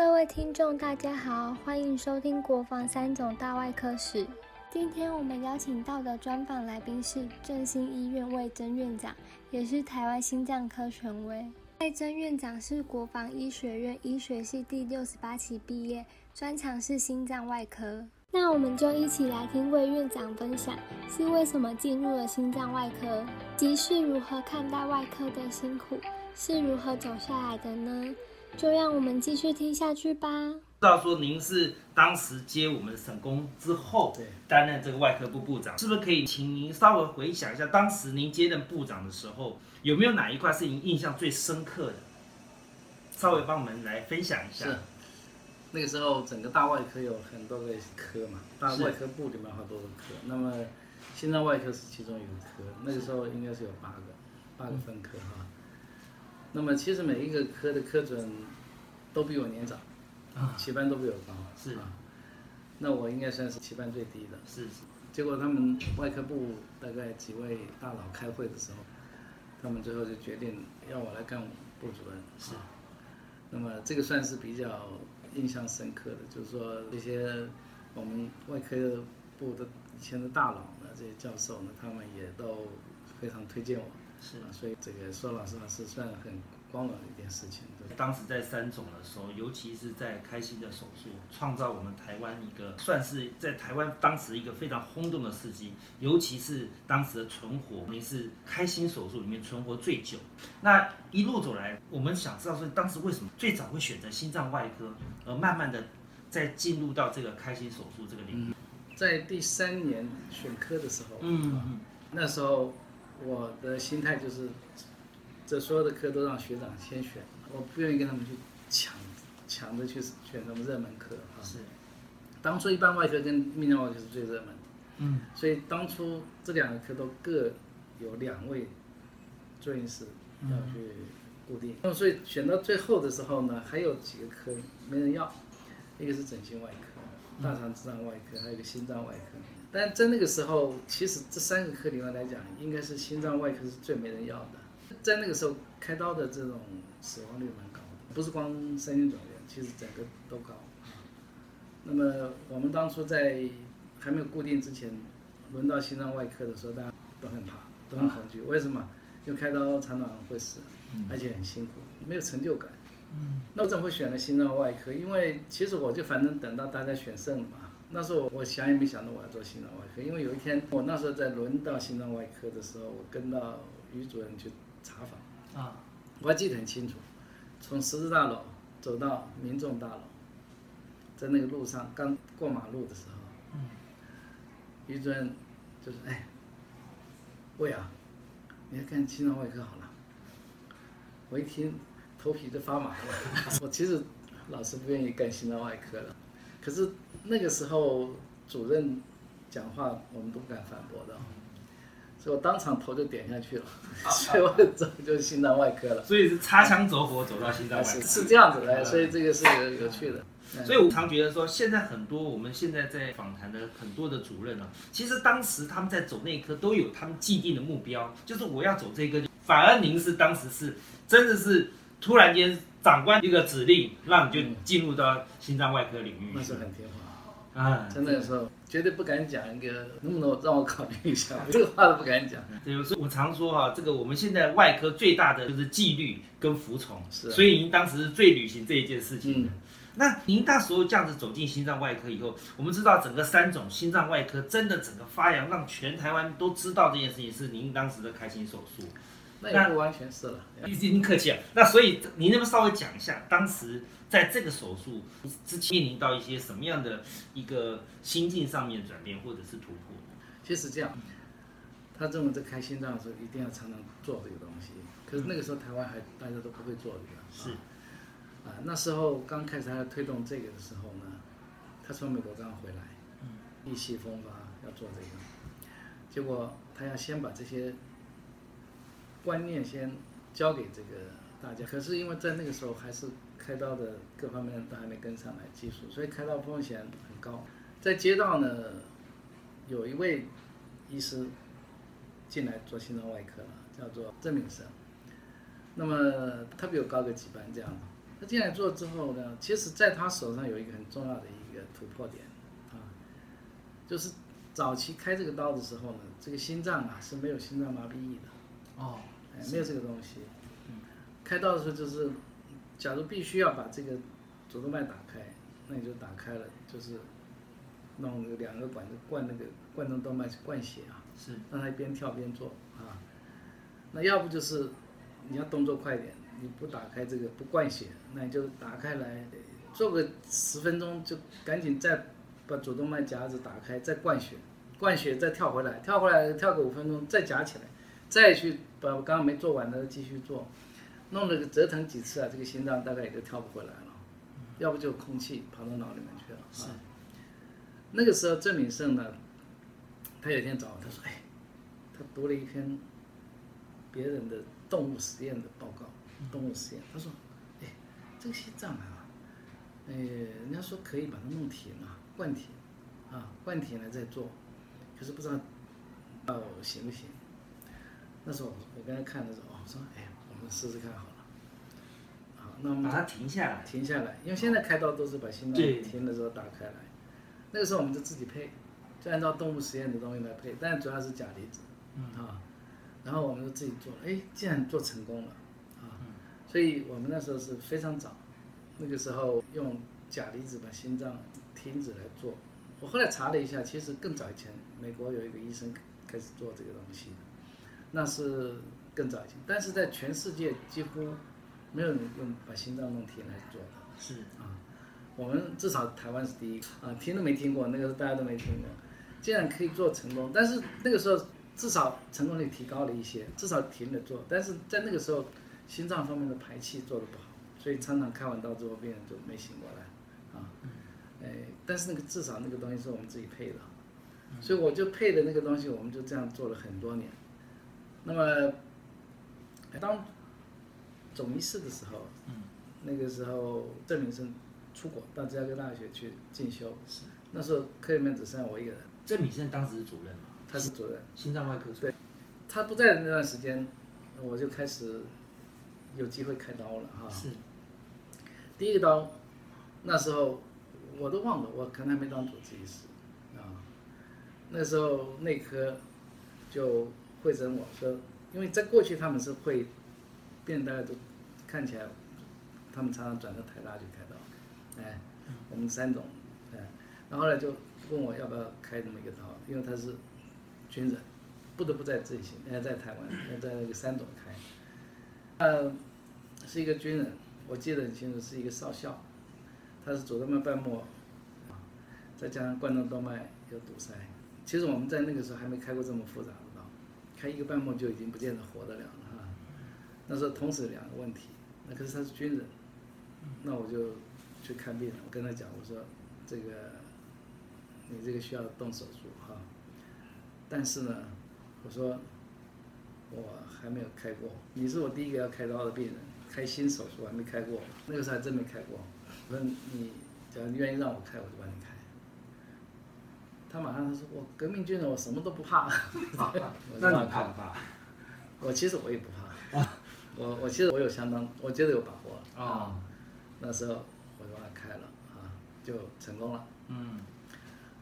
各位听众，大家好，欢迎收听国防三种大外科史。今天我们邀请到的专访来宾是振兴医院魏征院长，也是台湾心脏科权威。魏征院长是国防医学院医学系第六十八期毕业，专长是心脏外科。那我们就一起来听魏院长分享，是为什么进入了心脏外科，即是如何看待外科的辛苦，是如何走下来的呢？就让我们继续听下去吧。知道说您是当时接我们省工之后，对，担任这个外科部部长，是不是可以请您稍微回想一下，当时您接任部长的时候，有没有哪一块是您印象最深刻的？稍微帮我们来分享一下。是，那个时候整个大外科有很多个科嘛，大外科部里面有好多个科，那么心脏外科是其中一个科，那个时候应该是有八个，八个分科哈。那么其实每一个科的科准都比我年长，啊，期班都比我高，是啊。那我应该算是期班最低的。是是，结果他们外科部大概几位大佬开会的时候，他们最后就决定要我来干部主任。是啊那么这个算是比较印象深刻的，就是说这些我们外科部的以前的大佬呢，这些教授呢，他们也都非常推荐我。是啊，所以这个说老实话是算很光荣的一件事情。对当时在三总的时候，尤其是在开心的手术，创造我们台湾一个算是在台湾当时一个非常轰动的事迹，尤其是当时的存活，您是开心手术里面存活最久。那一路走来，我们想知道说，当时为什么最早会选择心脏外科，而慢慢的再进入到这个开心手术这个领域？在第三年选科的时候，嗯啊那时候我的心态就是，这所有的科都让学长先选，我不愿意跟他们去抢，抢着去选什么热门科啊。是，当初一般外科跟泌尿外科是最热门的，嗯，所以当初这两个科都各有两位住院医师要去固定。那么所以选到最后的时候呢，还有几个科没人要，一个是整形外科、大肠直肠外科，还有一个心脏外科。但在那个时候，其实这三个科里面来讲，应该是心脏外科是最没人要的。在那个时候开刀的这种死亡率蛮高的，不是光三心转院，其实整个都高。那么我们当初在还没有固定之前，轮到心脏外科的时候，大家都很怕，都很恐惧。为什么？因为开刀常常会死，而且很辛苦，没有成就感。嗯，那我怎么会选了心脏外科？因为其实我就反正等到大家选肾了嘛。那时候我我想也没想到我要做心脏外科，因为有一天我那时候在轮到心脏外科的时候，我跟到于主任去查房，啊，我还记得很清楚，从十字大楼走到民众大楼，在那个路上刚过马路的时候，嗯，于主任就是哎，魏啊，你来看心脏外科好了。我一听头皮都发麻了，我其实老是不愿意干心脏外科了，可是那个时候主任讲话我们都不敢反驳的，所以我当场头就点下去了，所以我走就是心脏外科了。所以是擦枪走火走到心脏外科。是是这样子的，所以这个是有有趣的。所以我常觉得说，现在很多我们现在在访谈的很多的主任啊，其实当时他们在走内科都有他们既定的目标，就是我要走这个。反而您是当时是真的是突然间长官一个指令，让你就进入到心脏外科领域。那时候很听话，啊，在那个时候绝对不敢讲一个，能不能让我考虑一下？这个话都不敢讲。对，所以我常说哈、这个我们现在外科最大的就是纪律跟服从，是啊所以您当时是最履行这一件事情的。嗯那您那时候这样子走进心脏外科以后，我们知道整个三种心脏外科真的整个发扬，让全台湾都知道这件事情是您当时的开心手术。那完全是了。您客气啊。那所以您能不能稍微讲一下，当时在这个手术之前面临到一些什么样的一个心境上面转变或者是突破？其实这样，他认为在开心脏的时候一定要常常做这个东西，可是那个时候台湾还大家都不会做这个。是啊，那时候刚开始他要推动这个的时候呢，他从美国刚回来，意气风发要做这个，结果他要先把这些观念先交给这个大家，可是因为在那个时候还是开刀的各方面都还没跟上来技术，所以开刀风险很高。在街道呢，有一位医师进来做心脏外科了，叫做郑敏生。那么他比我高个几班这样，他进来做之后呢，其实在他手上有一个很重要的一个突破点啊，就是早期开这个刀的时候呢，这个心脏啊是没有心脏麻痹液的，哦，哎，没有这个东西。开刀的时候就是，假如必须要把这个主动脉打开，那你就打开了，就是弄个两个管子灌那个冠状动脉去灌血啊，是让他边跳边做啊。那要不就是你要动作快一点，你不打开这个不灌血，那你就打开来做个十分钟，就赶紧再把主动脉夹子打开，再灌血，灌血再跳回来，跳回来跳个五分钟，再夹起来，再去把刚刚没做完的继续做，弄了个折腾几次啊，这个心脏大概也就跳不回来了，要不就空气跑到脑里面去了是啊。那个时候郑敏胜呢，他有一天找我，他说：“哎，他读了一篇别人的动物实验的报告，动物实验。他说，哎，这个心脏啊，呃，人家说可以把它弄停啊，灌停，啊，灌停了再做，可是不知道，哦，行不行？那时候我我跟他看的时候，哦我说，哎，我们试试看好了。好，那我们把它停下来，停下来，因为现在开刀都是把心脏停的时候打开来，那个时候我们就自己配，就按照动物实验的东西来配，但主要是钾离子，嗯。啊，然后我们就自己做，哎，竟然做成功了，啊，嗯。所以我们那时候是非常早，那个时候用钾离子把心脏停止来做，我后来查了一下，其实更早以前，美国有一个医生开始做这个东西，那是更早以前，但是在全世界几乎没有人用把心脏弄停来做的。是。啊，我们至少台湾是第一个。啊，听都没听过，那个大家都没听过，竟然可以做成功，但是那个时候至少成功率提高了一些，至少停了做，但是在那个时候心脏方面的排气做的不好，所以常常开完刀之后病人就没醒过来。啊，哎，但是那个至少那个东西是我们自己配的，所以我就配的那个东西，我们就这样做了很多年，那么当总医师的时候，嗯那个时候郑明生出国到芝加哥大学去进修，那时候科里面只剩下我一个人，郑敏胜当时是主任嘛，他是主任。心脏外科主任，他不在的那段时间，我就开始有机会开刀了哈。是第一个刀，那时候我都忘了，我可能还没当主治医师啊。那时候内科就会诊我说，因为在过去他们是会，变大家都看起来，他们常常转到台大去开刀，哎，我们三种，哎，然后呢就问我要不要开这么一个刀，因为他是军人，不得不在这里。行，呃，在台湾，在那个三种开，呃，是一个军人，我记得很清楚，是一个少校，他是主动脉瓣膜，啊再加上冠状动脉有堵塞。其实我们在那个时候还没开过这么复杂的，开一个半梦就已经不见得活得了了哈。那时候同时两个问题，那可是他是军人，那我就去看病人，我跟他讲，我说这个你这个需要动手术哈，但是呢，我说我还没有开过，你是我第一个要开刀的病人，开新手术还没开过，那个时候还真没开过。我说你只要你愿意让我开，我就帮你开。他马上他说我革命军人，我什么都不怕。我就那帮他开你怕不怕？我其实我也不怕，我我其实我有相当，我觉得有把握啊，那时候我就把它开了啊，就成功了。嗯，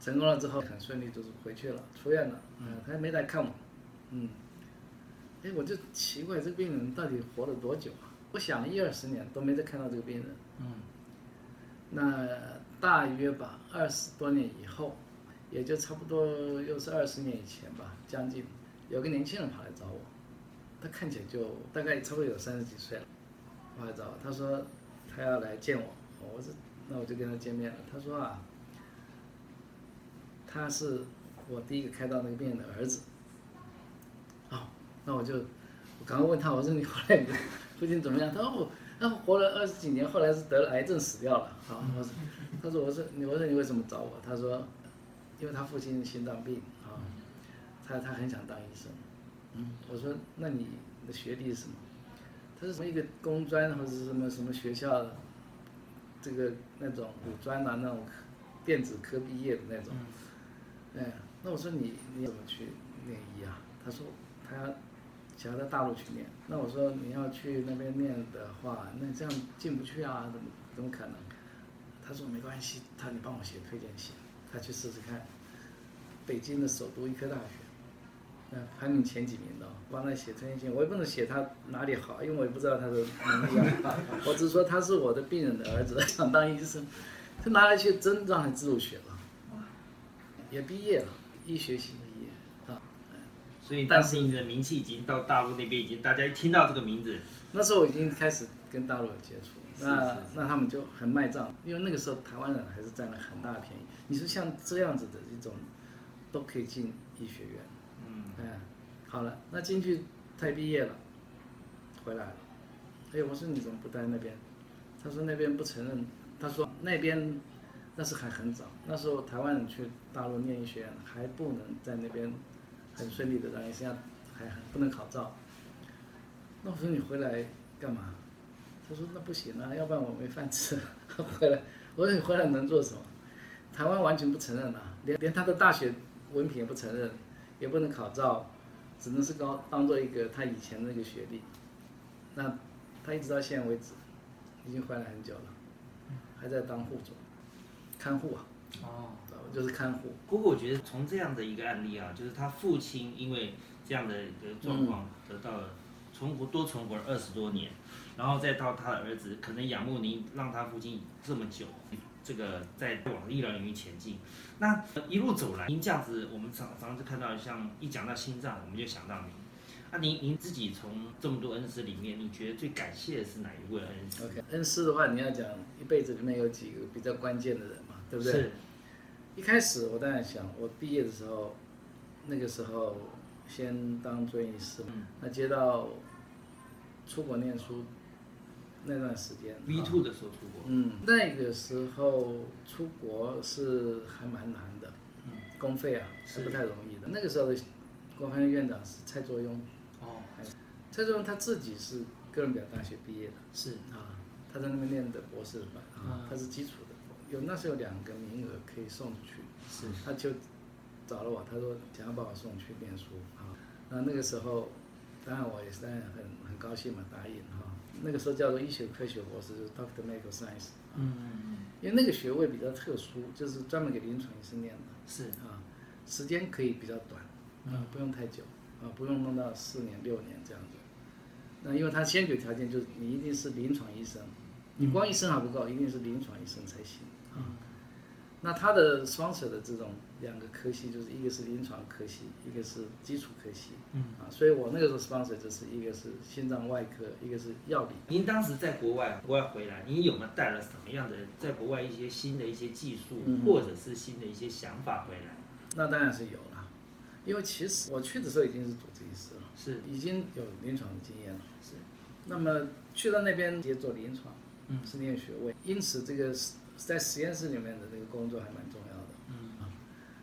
成功了之后很顺利，就是回去了，出院了。嗯，他也没来看我。嗯，哎，我就奇怪这个病人到底活了多久啊？我想了一二十年都没再看到这个病人。嗯，那大约吧，二十多年以后，也就差不多又是二十年以前吧，将近，有个年轻人跑来找我，他看起来就大概差不多有三十几岁了，跑来找我，他说他要来见我，我说那我就跟他见面了。他说啊，他是我第一个开刀那个病人的儿子。哦，那我就我刚刚问他，我说你后来你的父亲怎么样？他说我他活了二十几年，后来是得了癌症死掉了。好，我说他说我说你我说你为什么找我？他说因为他父亲心脏病啊，他他很想当医生。嗯，我说那你的学历是什么？他是什么一个工专或者是什么什么学校，这个那种五专啊那种电子科毕业的那种。哎，那我说你你怎么去念医啊？他说他想要到大陆去念。那我说你要去那边念的话，那这样进不去啊，怎么怎么可能？他说没关系，他你帮我写推荐信，他去试试看。北京的首都医科大学，嗯，排名前几名的，帮他写推荐信，我也不能写他哪里好，因为我也不知道他的能力啊。我只是说他是我的病人的儿子，想当医生，他拿来去真让他自主学了，也毕业了，医学系毕业。啊。所以当时你的名气已经到大陆那边，已经大家一听到这个名字，那时候我已经开始跟大陆有接触，那那他们就很卖账，因为那个时候台湾人还是占了很大的便宜。你说像这样子的一种，都可以进医学院，嗯，哎，好了，那进去他毕业了，回来了，哎，我说你怎么不待那边？他说那边不承认，他说那边那是还很早，那时候台湾人去大陆念医学院还不能在那边很顺利的当医生，还还不能考照。那我说你回来干嘛？他说那不行啊，要不然我没饭吃。回来，我说你回来能做什么？台湾完全不承认啊，连连他的大学文凭也不承认，也不能考照，只能是高当做一个他以前那个学历。那他一直到现在为止，已经回来很久了，还在当护总，看护啊，哦。就是看护。不过我觉得从这样的一个案例啊，就是他父亲因为这样的一个状况得到了存活多存活了二十多年，然后再到他的儿子可能仰慕您让他父亲这么久，这个在往医疗领域前进。那一路走来，您这样子，我们常常就看到像一讲到心脏，我们就想到您。那您您自己从这么多恩师里面，你觉得最感谢的是哪一位恩师？OK，恩师的话，你要讲一辈子里面有几个比较关键的人嘛，对不对？是，一开始我当然想，我毕业的时候，那个时候先当专业医师，嗯那接到出国念书那段时间 V 啊 two 的时候出国，嗯，那个时候出国是还蛮难的，嗯，公费啊是是不太容易的。那个时候的国防院院长是蔡作庸，哦，蔡作庸他自己是哥伦比亚大学毕业的是，啊，他在那边念的博士班啊嗯，他是基础的，有那时候有两个名额可以送出去，是，他就找了我，他说想要把我送去念书啊。那那个时候，当然我也是当然很很高兴嘛，答应哈。那个时候叫做医学科学博士，就是 Doctor Medical Science，嗯嗯嗯，因为那个学位比较特殊，就是专门给临床医生念的。是，啊，时间可以比较短啊，不用太久啊，不用弄到四年六年这样子。那因为他先决条件就是你一定是临床医生，你光医生还不够，一定是临床医生才行。啊。那他的 sponsor 的这种两个科系，就是一个是临床科系，一个是基础科系，嗯啊，所以我那个时候 sponsor 就是一个是心脏外科，一个是药理。您当时在国外，国外回来，您有没有带了什么样的在国外一些新的一些技术，嗯或者是新的一些想法回来？那当然是有了，因为其实我去的时候已经是主治医师了，是已经有临床的经验了。是，那么去到那边直接做临床，嗯是念学位，因此这个在实验室里面的这个工作还蛮重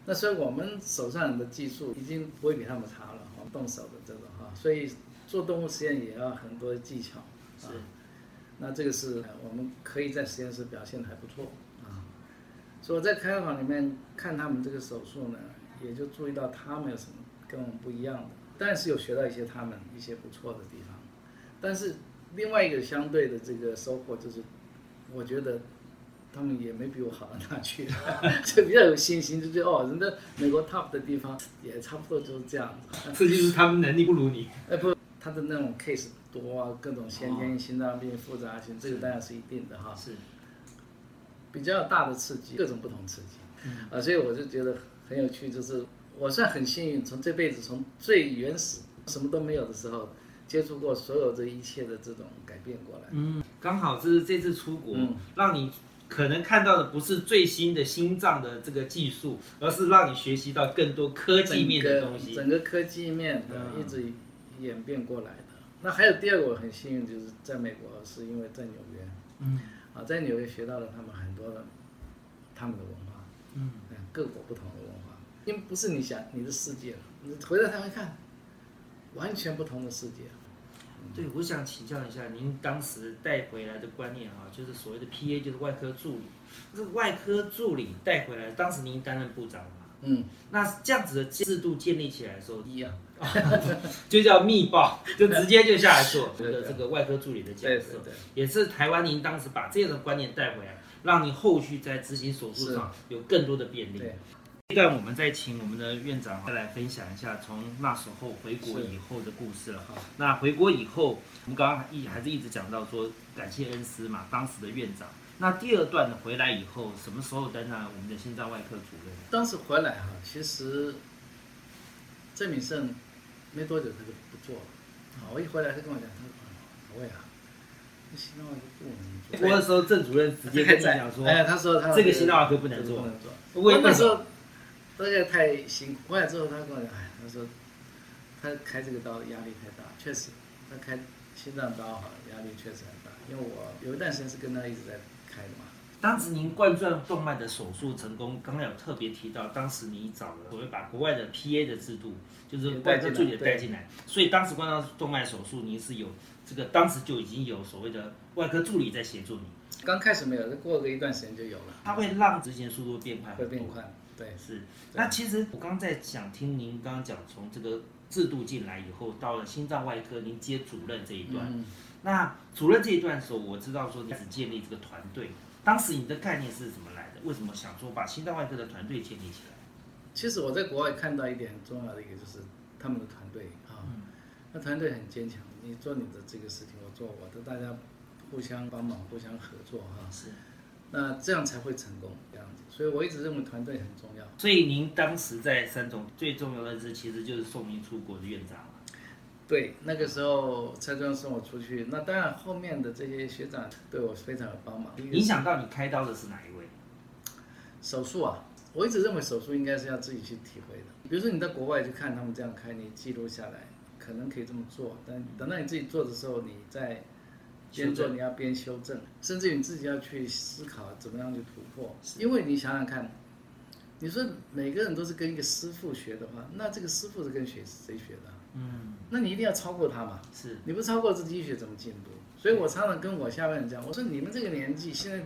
那所以我们手上的技术已经不会比他们差了，我们，动手的这种哈，所以做动物实验也要很多技巧。是啊，那这个是呃我们可以在实验室表现的还不错啊。所以我在开发房里面看他们这个手术呢，也就注意到他们有什么跟我们不一样的，但是有学到一些他们一些不错的地方。但是另外一个相对的这个收获就是，我觉得他们也没比我好到哪去，就比较有信心，就觉得哦，人家美国 top 的地方也差不多就是这样子。这就是他们能力不如你。哎不，他的那种 case 多啊，各种先天心脏病复杂性，这个当然是一定的哈。是，比较大的刺激，各种不同刺激，啊，所以我就觉得很有趣，就是我算很幸运，从这辈子从最原始什么都没有的时候，接触过所有这一切的这种改变过来。嗯，刚好这是这次出国，嗯让你可能看到的不是最新的心脏的这个技术，而是让你学习到更多科技面的东西。整个科技面的嗯。一直演变过来的。那还有第二个我很幸运，就是在美国，是因为在纽约，嗯。啊，在纽约学到了他们很多的他们的文化，嗯，嗯，各国不同的文化，因为不是你想你的世界了，你回到台湾看，完全不同的世界。对，我想请教一下，您当时带回来的观念哈，就是所谓的 PA，就是外科助理。这个外科助理带回来，当时您担任部长嘛？嗯，那这样子的制度建立起来的时候，一样，就叫密报，就直接就下来做 这个这个外科助理的角色对，对，也是台湾您当时把这样的观念带回来，让你后续在执行手术上有更多的便利。对，这段我们再请我们的院长再来分享一下从那时候回国以后的故事了好。那回国以后，我们刚刚一还是一直讲到说感谢恩师嘛，当时的院长。那第二段呢，回来以后什么时候担任我们的心脏外科主任？当时回来哈，其实郑敏胜没多久他就不做了。啊，我一回来他跟我讲，他说啊，我呀，这心脏外科不能做。我那时候，郑主任直接跟你讲说，哎，他说他这个心脏外科不能做不能做。那时候这个太辛苦，回来之后他跟我讲，哎，他说他开这个刀压力太大，确实，他开心脏刀哈压力确实很大，因为我有一段时间是跟他一直在开的嘛。当时您冠状动脉的手术成功，刚刚有特别提到，当时你找了所谓把国外的 PA 的制度，就是外科助理带进来，所以当时冠状动脉手术您是有这个，当时就已经有所谓的外科助理在协助你，刚开始没有，过了一段时间就有了，它会让执行速度变快，会变。快。对，是，那其实我刚刚在想听您刚刚讲，从这个制度进来以后，到了心脏外科，您接主任这一段，嗯，那主任这一段的时候，我知道说你开始建立这个团队，当时你的概念是怎么来的？为什么想说把心脏外科的团队建立起来？其实我在国外看到一点很重要的一个就是他们的团队啊，那团队很坚强，你做你的这个事情，我做我的，大家互相帮忙，互相合作哈，是，那这样才会成功这样子。所以我一直认为团队很重要。所以您当时在三总最重要的是，其实就是送您出国的院长嘛。对，那个时候蔡庄送我出去，那当然后面的这些学长对我非常有帮忙。影响到你开刀的是哪一位？手术啊，我一直认为手术应该是要自己去体会的。比如说你在国外去看他们这样开，你记录下来，可能可以这么做，但等到你自己做的时候，你在边做你要边修正，甚至于你自己要去思考怎么样去突破。因为你想想看，你说每个人都是跟一个师傅学的话，那这个师傅是跟谁谁学的啊？嗯，那你一定要超过他嘛。是你不超过自己学怎么进步？所以我常常跟我下面人讲，我说你们这个年纪现在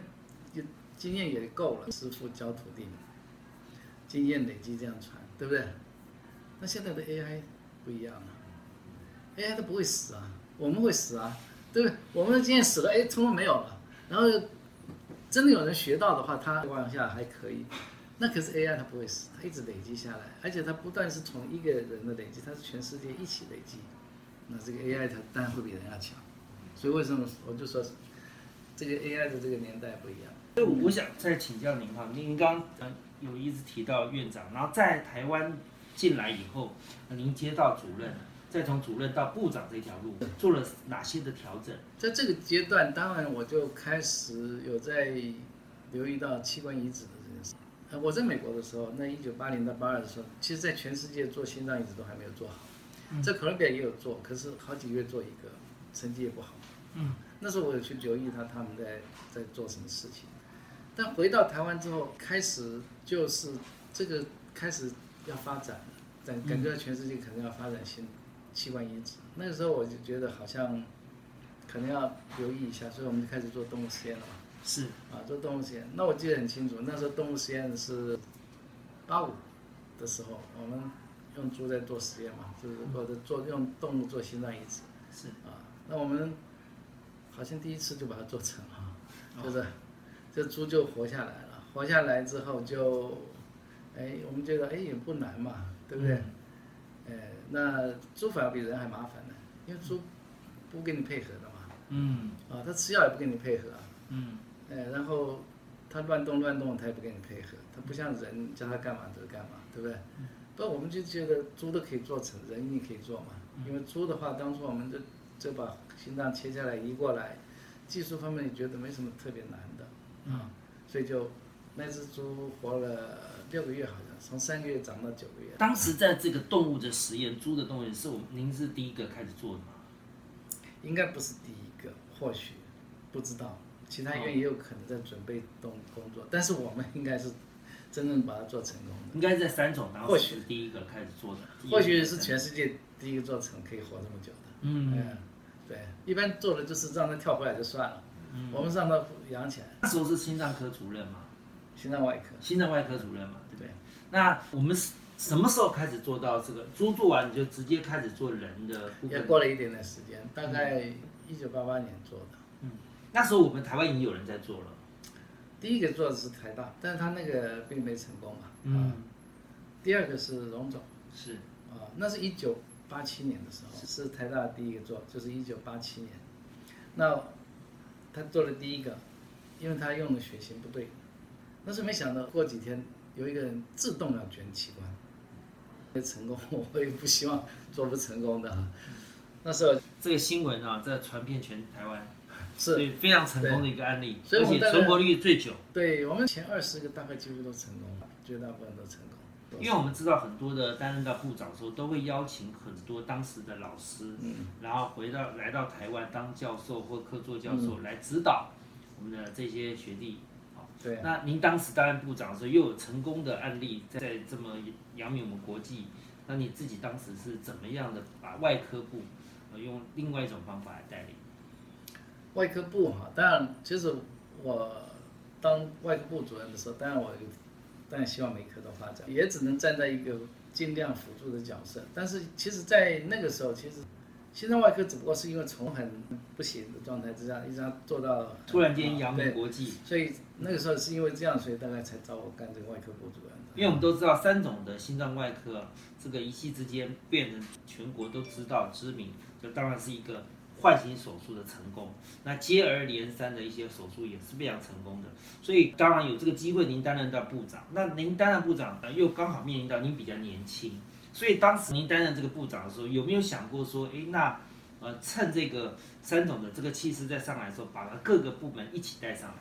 就经验也够了，师傅教徒弟，经验累积这样传，对不对？那现在的 AI 不一样了，AI 都不会死啊，我们会死啊，对不对？我们的经验死了，哎，通通没有了。然后真的有人学到的话，他往下还可以。那可是 AI 它不会死，它一直累积下来，而且它不但是从一个人的累积，它是全世界一起累积。那这个 AI 它当然会比人家强，所以为什么我就说，这个 AI 的这个年代不一样。所以我想再请教您哈，您刚刚有一直提到院长，然后在台湾进来以后，您接到主任，再从主任到部长这条路做了哪些的调整？在这个阶段，当然我就开始有在留意到器官移植的这件事。呃，我在美国的时候，那一九八零到八二的时候，其实在全世界做心脏移植都还没有做好，在哥伦比亚也有做，可是好几个月做一个，成绩也不好。嗯，那时候我有去留意他他们在在做什么事情，但回到台湾之后，开始就是这个开始要发展了，感感觉到全世界可能要发展新器官移植。那个时候我就觉得好像可能要留意一下，所以我们就开始做动物实验了嘛。是啊，做动物实验。那我记得很清楚，那时候动物实验是八五的时候，我们用猪在做实验嘛，就是或者做用动物做心脏移植是，啊。那我们好像第一次就把它做成了，就是这猪就活下来了，活下来之后就，哎，我们觉得哎也不难嘛，对不对？哎，那猪反而比人还麻烦呢，因为猪不跟你配合的嘛，嗯啊，它吃药也不跟你配合啊。嗯哎，然后它乱动乱动，它也不跟你配合，它不像人叫它干嘛就干嘛，对不对？嗯不，我们就觉得猪都可以做成，人也可以做嘛。因为猪的话，当初我们就就把心脏切下来移过来，技术方面也觉得没什么特别难的啊，所以就那只猪活了六个月，好像从三个月长到九个月。当时在这个动物的实验，猪的动物是我们您是第一个开始做的吗？应该不是第一个，或许不知道，其他医院也有可能在准备动工作，但是我们应该是真正把它做成功的。应该在三种当或许是第一个开始做的，或许是全世界第一个做成可以活这么久的。嗯，嗯，对，一般做的就是让它跳回来就算了，我们让它养起来，那时候是心脏科主任嘛，心脏外科。心脏外科主任嘛，对不对？那我们是什么时候开始做到这个？猪做完你就直接开始做人的部分？也过了一点点时间，大概一九八八年做的。嗯那时候我们台湾已经有人在做了。第一个做的是台大，但是他那个并没成功嘛。嗯啊。第二个是荣总是，啊，那是一九八七年的时候，是台大第一个做，就是一九八七年。那他做了第一个，因为他用的血型不对，但是没想到过几天有一个人自动要捐器官，没成功，我也不希望做不成功的啊。那时候这个新闻啊，在传遍全台湾，是非常成功的一个案例，而且存活率最久。对我们前二十个大概几乎都成功了，绝大部分都成功。因为我们知道很多的担任到部长的时候，都会邀请很多当时的老师，嗯然后回到来到台湾当教授或客座教授来指导我们的这些学弟。对啊，那您当时担任部长的时候，又有成功的案例在在这么扬名我们国际，那你自己当时是怎么样的把外科部呃用另外一种方法来带领？外科部哈，当然，其实我当外科部主任的时候，当然我当然希望每科都发展，也只能站在一个尽量辅助的角色。但是其实，在那个时候，其实心脏外科只不过是因为从很不行的状态之下，一直要做到突然间扬名对，国际，所以那个时候是因为这样，所以大概才找我干这个外科部主任。因为我们都知道三种的心脏外科，这个一夕之间变成全国都知道知名，就当然是一个唤醒手术的成功。那接二连三的一些手术也是非常成功的，所以当然有这个机会，您担任到部长。那您担任部长，呃又刚好面临到您比较年轻，所以当时您担任这个部长的时候，有没有想过说，哎，那呃趁这个三总的这个气势再上来的时候，把各个部门一起带上来？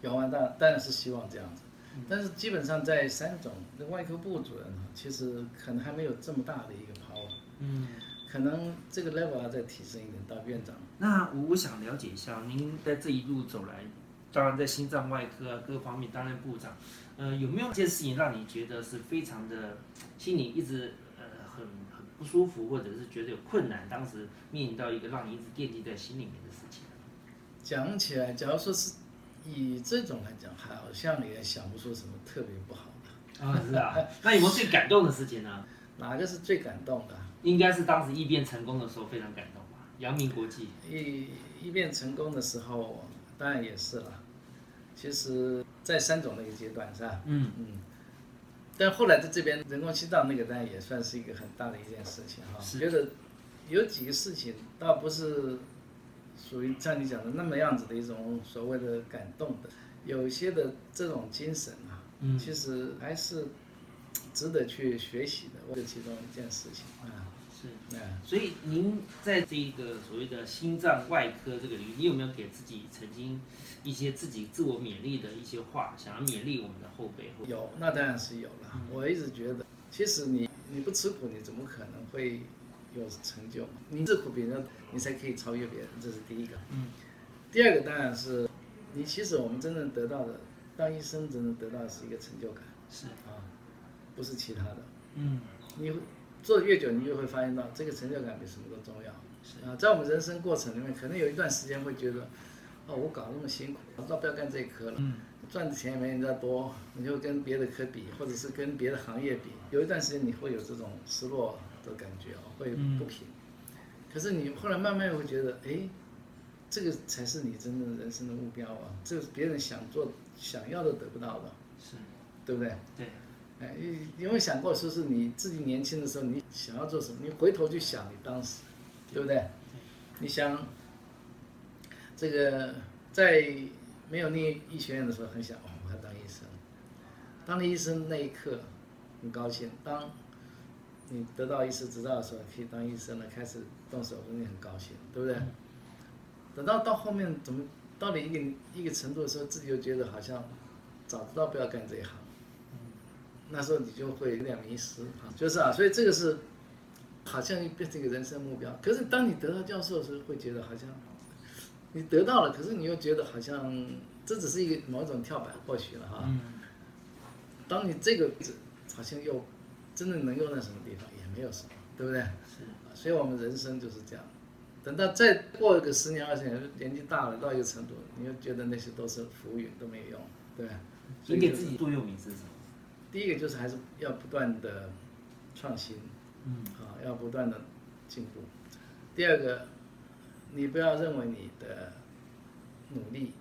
有啊，当当然是希望这样子，但是基本上在三总的外科部主任呢，其实可能还没有这么大的一个 power，嗯。可能这个 level 要再提升一点到院长。那我我想了解一下，您在这一路走来，当然在心脏外科啊各方面担任部长，呃，有没有一件事情让你觉得是非常的，心里一直不舒服，或者是觉得有困难，当时面临到一个让你一直惦记在心里面的事情？讲起来，假如说是以这种来讲，好像也想不出什么特别不好的。啊，是啊。那有没有最感动的事情呢？哪个是最感动的？应该是当时异变成功的时候非常感动吧，阳明国际。异异变成功的时候，当然也是了。其实，在三种那个阶段是吧？嗯嗯。但后来在这边人工心脏那个，当然也算是一个很大的一件事情哈。是觉得有几个事情倒不是属于像你讲的那么样子的一种所谓的感动的，有些的这种精神啊，嗯其实还是值得去学习的。我这其中一件事情啊，是。啊。所以您在这一个所谓的心脏外科这个领域，你有没有给自己曾经一些自己自我勉励的一些话，想要勉励我们的后辈？有，那当然是有了。我一直觉得，其实你你不吃苦，你怎么可能会有成就？你吃苦别人，你才可以超越别人，这是第一个。嗯。第二个当然是，你其实我们真正得到的，当医生真正得到的是一个成就感是，啊，不是其他的。嗯，你会做的越久，你就会发现到这个成就感比什么都重要。是啊，在我们人生过程里面，可能有一段时间会觉得，哦，我搞那么辛苦，我倒不要干这一科了。嗯，赚的钱也没人家多，你就跟别的科比，或者是跟别的行业比，有一段时间你会有这种失落的感觉哦，会不平。可是你后来慢慢会觉得，哎，这个才是你真正人生的目标啊！这个是别人想做、想要的得不到的，是，对不对？对，哎，你有没有想过，说是你自己年轻的时候，你想要做什么？你回头去想你当时，对不对？你想这个在没有念医学院的时候，很想哦，我要当医生。当了医生那一刻，很高兴；当你得到医师执照的时候，可以当医生了，开始动手术，你很高兴，对不对？等到到后面怎么到了一定一个程度的时候，自己又觉得好像早知道不要干这一行。那时候你就会有点迷失啊，就是啊，所以这个是好像变成一个人生目标。可是当你得到教授的时候，会觉得好像你得到了，可是你又觉得好像这只是一个某种跳板，或许了哈。嗯，当你这个好像又真的能用在什么地方，也没有什么，对不对？是，所以我们人生就是这样。等到再过个十年二十年，年纪大了到一个程度，你又觉得那些都是浮云，都没有用，对吧？所以你给自己座右铭是什么？第一个就是还是要不断的创新，嗯，啊，要不断的进步。第二个，你不要认为你的努力、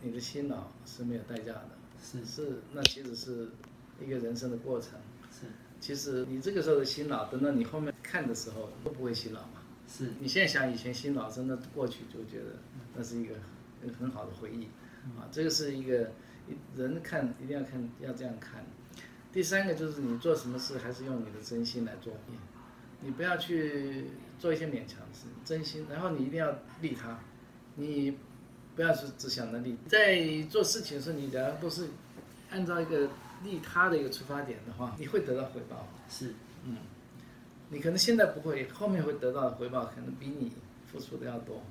你的辛劳是没有代价的，是是那其实是一个人生的过程。是其实你这个时候的辛劳，等到你后面看的时候都不会辛劳嘛。是，你现在想以前辛劳，真的过去就觉得那是一个很很好的回忆，啊，这个是一个人看一定要看要这样看。第三个就是你做什么事还是用你的真心来做，你不要去做一些勉强的事，真心，然后你一定要利他，你不要是只想着利，在做事情的时候，你只要都是按照一个利他的一个出发点的话，你会得到回报。是，嗯，你可能现在不会，后面会得到的回报可能比你付出的要多。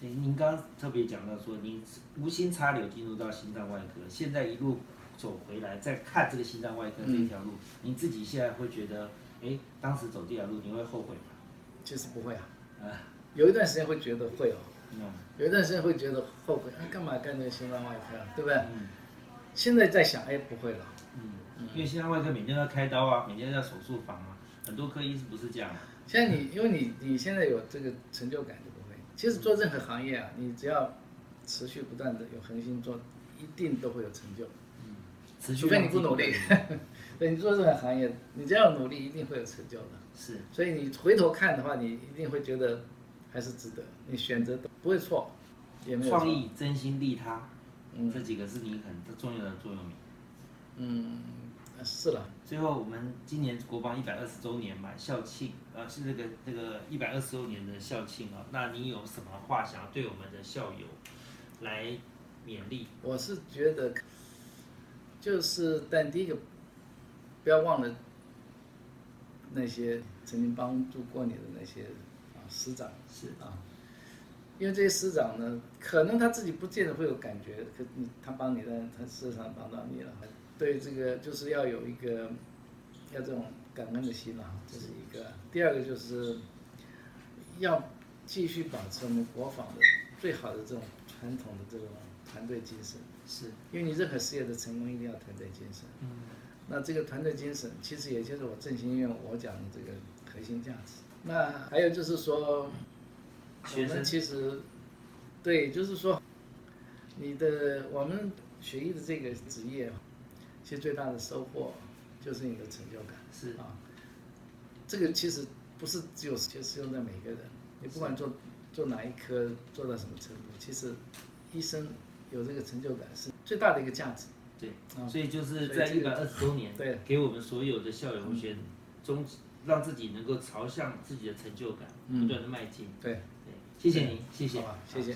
对，您刚刚特别讲到说，您无心插柳进入到心脏外科，现在一路走回来，再看这个心脏外科这条路，你自己现在会觉得，哎，当时走这条路，你会后悔吗？其实不会啊，啊，有一段时间会觉得会哦，嗯有一段时间会觉得后悔，啊，干嘛干这个心脏外科啊，对不对？嗯现在在想，哎，不会了，嗯，因为心脏外科每天都要开刀啊，每天都要手术房啊，很多科医师不是这样啊。现在你因为你你现在有这个成就感就不会。其实做任何行业啊，你只要持续不断的有恒心做，一定都会有成就。除非你不努力，对你做任何行业，你只要努力，一定会有成就的。是所以你回头看的话，你一定会觉得还是值得，你选择不会错，也没有错创。意、真心、利他，嗯这几个是你很重要的座右铭。嗯，是了，最后，我们今年国防一百二十周年嘛，校庆，呃，是这个这个一百二十周年的校庆啊。那你有什么话想要对我们的校友来勉励？我是觉得，就是但第一个，不要忘了那些曾经帮助过你的那些啊师长是啊，因为这些师长呢，可能他自己不见得会有感觉，可你他帮你，但是他事实上帮到你了。对这个就是要有一个要这种感恩的心啊，这是一个。第二个就是要继续保持我们国防的最好的这种传统的这种团队精神。是，因为你任何事业的成功一定要团队精神。嗯，那这个团队精神，其实也就是我振兴医院我讲的这个核心价值。那还有就是说，我学生们其实对，就是说，你的我们学医的这个职业，其实最大的收获就是你的成就感。是啊，这个其实不是只有就适用在每个人，你不管做做哪一科，做到什么程度，其实医生有这个成就感是最大的一个价值。对，啊所以就是在一百二十周年，对，给我们所有的校友同学中，让自己能够朝向自己的成就感嗯不断的迈进。对，对，谢谢您，谢谢谢谢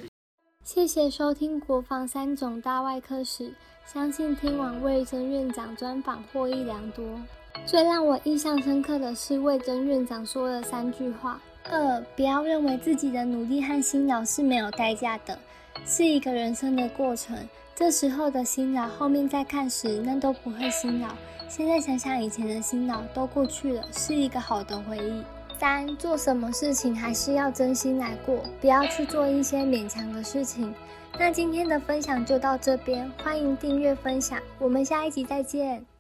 谢谢收听《国防三种大外科史》，相信听完魏征院长专访获益良多。最让我印象深刻的是魏征院长说了三句话：二，不要认为自己的努力和辛劳是没有代价的，是一个人生的过程。这时候的辛劳，后面再看时，那都不会辛劳。现在想想以前的辛劳都过去了，是一个好的回忆。三，做什么事情还是要真心来过，不要去做一些勉强的事情。那今天的分享就到这边，欢迎订阅分享，我们下一集再见。